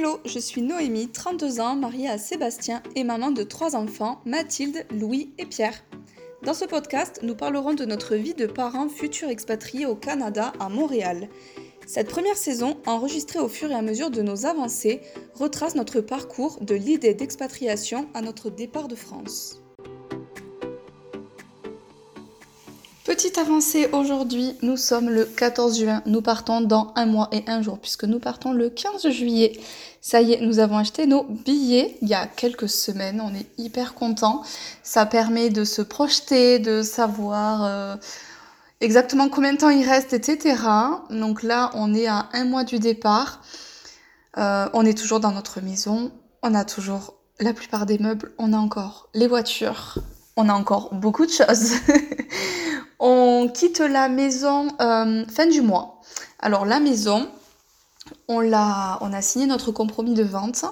Hello, je suis Noémie, 32 ans, mariée à Sébastien et maman de trois enfants, Mathilde, Louis et Pierre. Dans ce podcast, nous parlerons de notre vie de parents futurs expatriés au Canada, à Montréal. Cette première saison, enregistrée au fur et à mesure de nos avancées, retrace notre parcours de l'idée d'expatriation à notre départ de France. Petite avancée aujourd'hui, nous sommes le 14 juin, nous partons dans un mois et un jour puisque nous partons le 15 juillet. Ça y est, nous avons acheté nos billets il y a quelques semaines, on est hyper contents. Ça permet de se projeter, de savoir euh, exactement combien de temps il reste, etc. Donc là, on est à un mois du départ. Euh, on est toujours dans notre maison, on a toujours la plupart des meubles, on a encore les voitures, on a encore beaucoup de choses. On quitte la maison euh, fin du mois. Alors la maison, on, l'a, on a signé notre compromis de vente.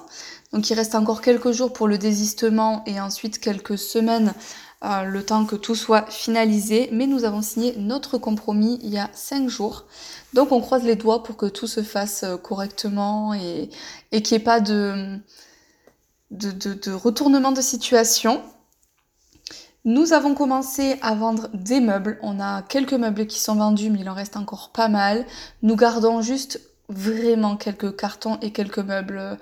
Donc il reste encore quelques jours pour le désistement et ensuite quelques semaines euh, le temps que tout soit finalisé. Mais nous avons signé notre compromis il y a cinq jours. Donc on croise les doigts pour que tout se fasse euh, correctement et, et qu'il n'y ait pas de, de, de retournement de situation. Nous avons commencé à vendre des meubles. On a quelques meubles qui sont vendus, mais il en reste encore pas mal. Nous gardons juste vraiment quelques cartons et quelques meubles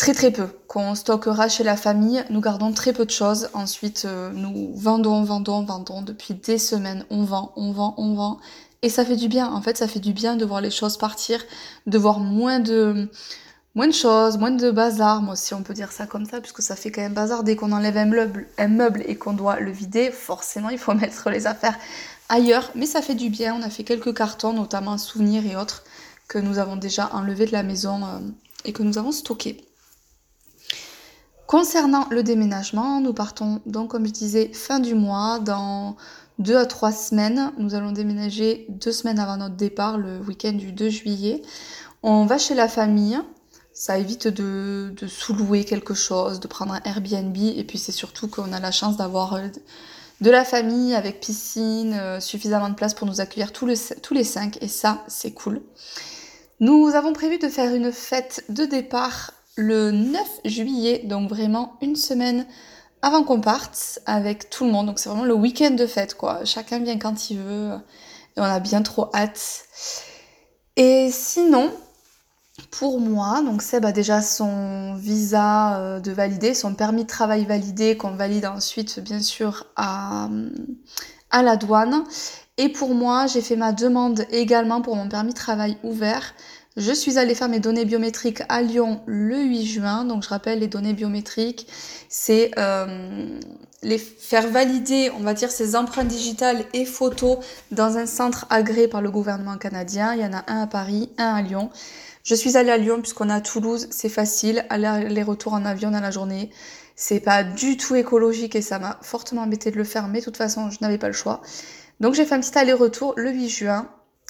très très peu qu'on stockera chez la famille. Nous gardons très peu de choses. Ensuite, euh, nous vendons, vendons, vendons. Depuis des semaines, on vend, on vend, on vend. Et ça fait du bien. En fait, ça fait du bien de voir les choses partir, de voir moins de moins de choses, moins de bazar, moi si on peut dire ça comme ça, puisque ça fait quand même bazar. Dès qu'on enlève un meuble, et qu'on doit le vider, forcément il faut mettre les affaires ailleurs, mais ça fait du bien, on a fait quelques cartons, notamment souvenirs et autres, que nous avons déjà enlevés de la maison euh, et que nous avons stockés. Concernant le déménagement, nous partons donc comme je disais fin du mois, dans deux à trois semaines, nous allons déménager deux semaines avant notre départ, le week-end du 2 juillet. On va chez la famille, ça évite de, sous-louer quelque chose, de prendre un Airbnb. Et puis c'est surtout qu'on a la chance d'avoir euh, de la famille avec piscine, euh, suffisamment de place pour nous accueillir tous, tous les cinq. Et ça, c'est cool. Nous avons prévu de faire une fête de départ le 9 juillet, donc vraiment une semaine avant qu'on parte avec tout le monde. Donc c'est vraiment le week-end de fête, quoi. Chacun vient quand il veut. Et on a bien trop hâte. Et sinon, pour moi, donc Seb a déjà son visa euh, de validé, son permis de travail validé qu'on valide ensuite bien sûr à, à la douane. Et pour moi, j'ai fait ma demande également pour mon permis de travail ouvert. Je suis allée faire mes données biométriques à Lyon le 8 juin. Donc je rappelle, les données biométriques, c'est euh, les faire valider, on va dire, ces empreintes digitales et photos dans un centre agréé par le gouvernement canadien. Il y en a un à Paris, un à Lyon. Je suis allée à Lyon puisqu'on a à Toulouse, c'est facile, aller-retour en avion dans la journée. C'est pas du tout écologique et ça m'a fortement embêté de le faire, mais de toute façon, je n'avais pas le choix. Donc j'ai fait un petit aller-retour le 8 juin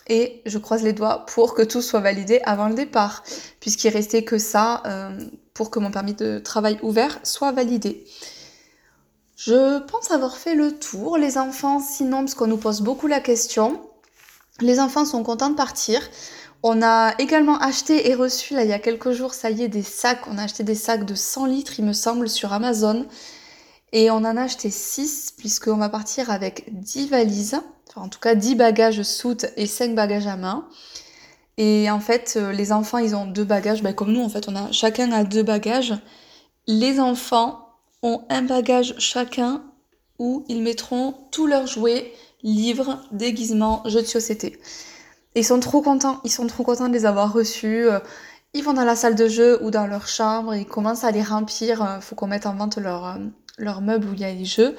et je croise les doigts pour que tout soit validé avant le départ, puisqu'il restait que ça euh, pour que mon permis de travail ouvert soit validé. Je pense avoir fait le tour. Les enfants, sinon, parce qu'on nous pose beaucoup la question, les enfants sont contents de partir. On a également acheté et reçu, là, il y a quelques jours, ça y est, des sacs. On a acheté des sacs de 100 litres, il me semble, sur Amazon. Et on en a acheté 6, puisqu'on va partir avec 10 valises. Enfin, en tout cas, 10 bagages soutes et 5 bagages à main. Et en fait, euh, les enfants, ils ont deux bagages. Ben, comme nous, en fait, on a, chacun a deux bagages. Les enfants ont un bagage chacun où ils mettront tous leurs jouets, livres, déguisements, jeux de société ils sont trop contents, ils sont trop contents de les avoir reçus. Euh, ils vont dans la salle de jeu ou dans leur chambre, ils commencent à les remplir. Euh, faut qu'on mette en vente leur, euh, leur meuble où il y a les jeux.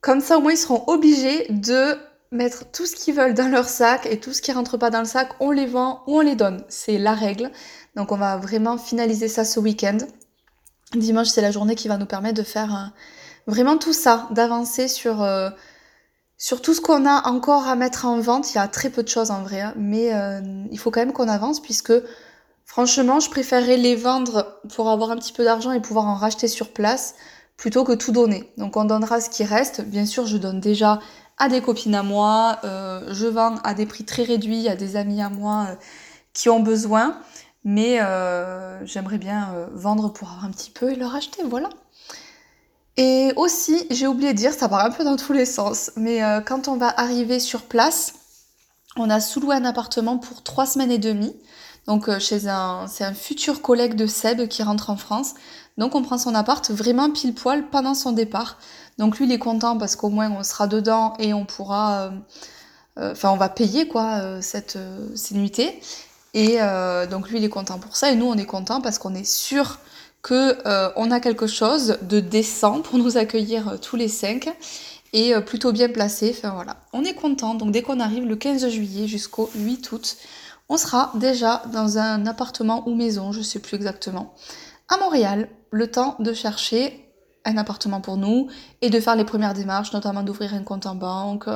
Comme ça, au moins, ils seront obligés de mettre tout ce qu'ils veulent dans leur sac et tout ce qui rentre pas dans le sac, on les vend ou on les donne. C'est la règle. Donc, on va vraiment finaliser ça ce week-end. Dimanche, c'est la journée qui va nous permettre de faire vraiment tout ça, d'avancer sur sur tout ce qu'on a encore à mettre en vente, il y a très peu de choses en vrai, hein. mais euh, il faut quand même qu'on avance puisque franchement, je préférerais les vendre pour avoir un petit peu d'argent et pouvoir en racheter sur place plutôt que tout donner. Donc on donnera ce qui reste. Bien sûr, je donne déjà à des copines à moi, euh, je vends à des prix très réduits à des amis à moi euh, qui ont besoin. Mais j'aimerais bien vendre pour avoir un petit peu et le racheter, voilà. Et aussi, j'ai oublié de dire, ça part un peu dans tous les sens, mais quand on va arriver sur place, on a sous-loué un appartement pour trois semaines et demie. Donc chez un, c'est un futur collègue de Seb qui rentre en France. Donc on prend son appart vraiment pile poil pendant son départ. Donc lui il est content parce qu'au moins on sera dedans et on pourra, euh, euh, enfin on va payer quoi euh, cette ces nuitées. Et donc lui il est content pour ça et nous on est content parce qu'on est sûr que on a quelque chose de décent pour nous accueillir tous les cinq et plutôt bien placé. Enfin voilà, on est content. Donc dès qu'on arrive le 15 juillet jusqu'au 8 août, on sera déjà dans un appartement ou maison, je sais plus exactement à Montréal le temps de chercher un appartement pour nous et de faire les premières démarches, notamment d'ouvrir un compte en banque,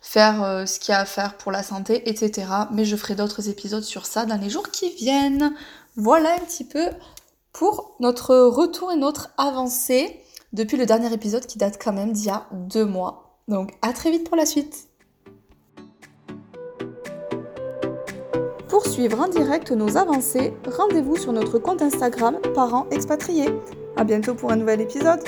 faire euh, ce qu'il y a à faire pour la santé, etc. Mais je ferai d'autres épisodes sur ça dans les jours qui viennent. Voilà un petit peu pour notre retour et notre avancée depuis le dernier épisode qui date quand même d'il y a deux mois. Donc à très vite pour la suite. Pour suivre en direct nos avancées, rendez-vous sur notre compte Instagram Parents Expatriés. A bientôt pour un nouvel épisode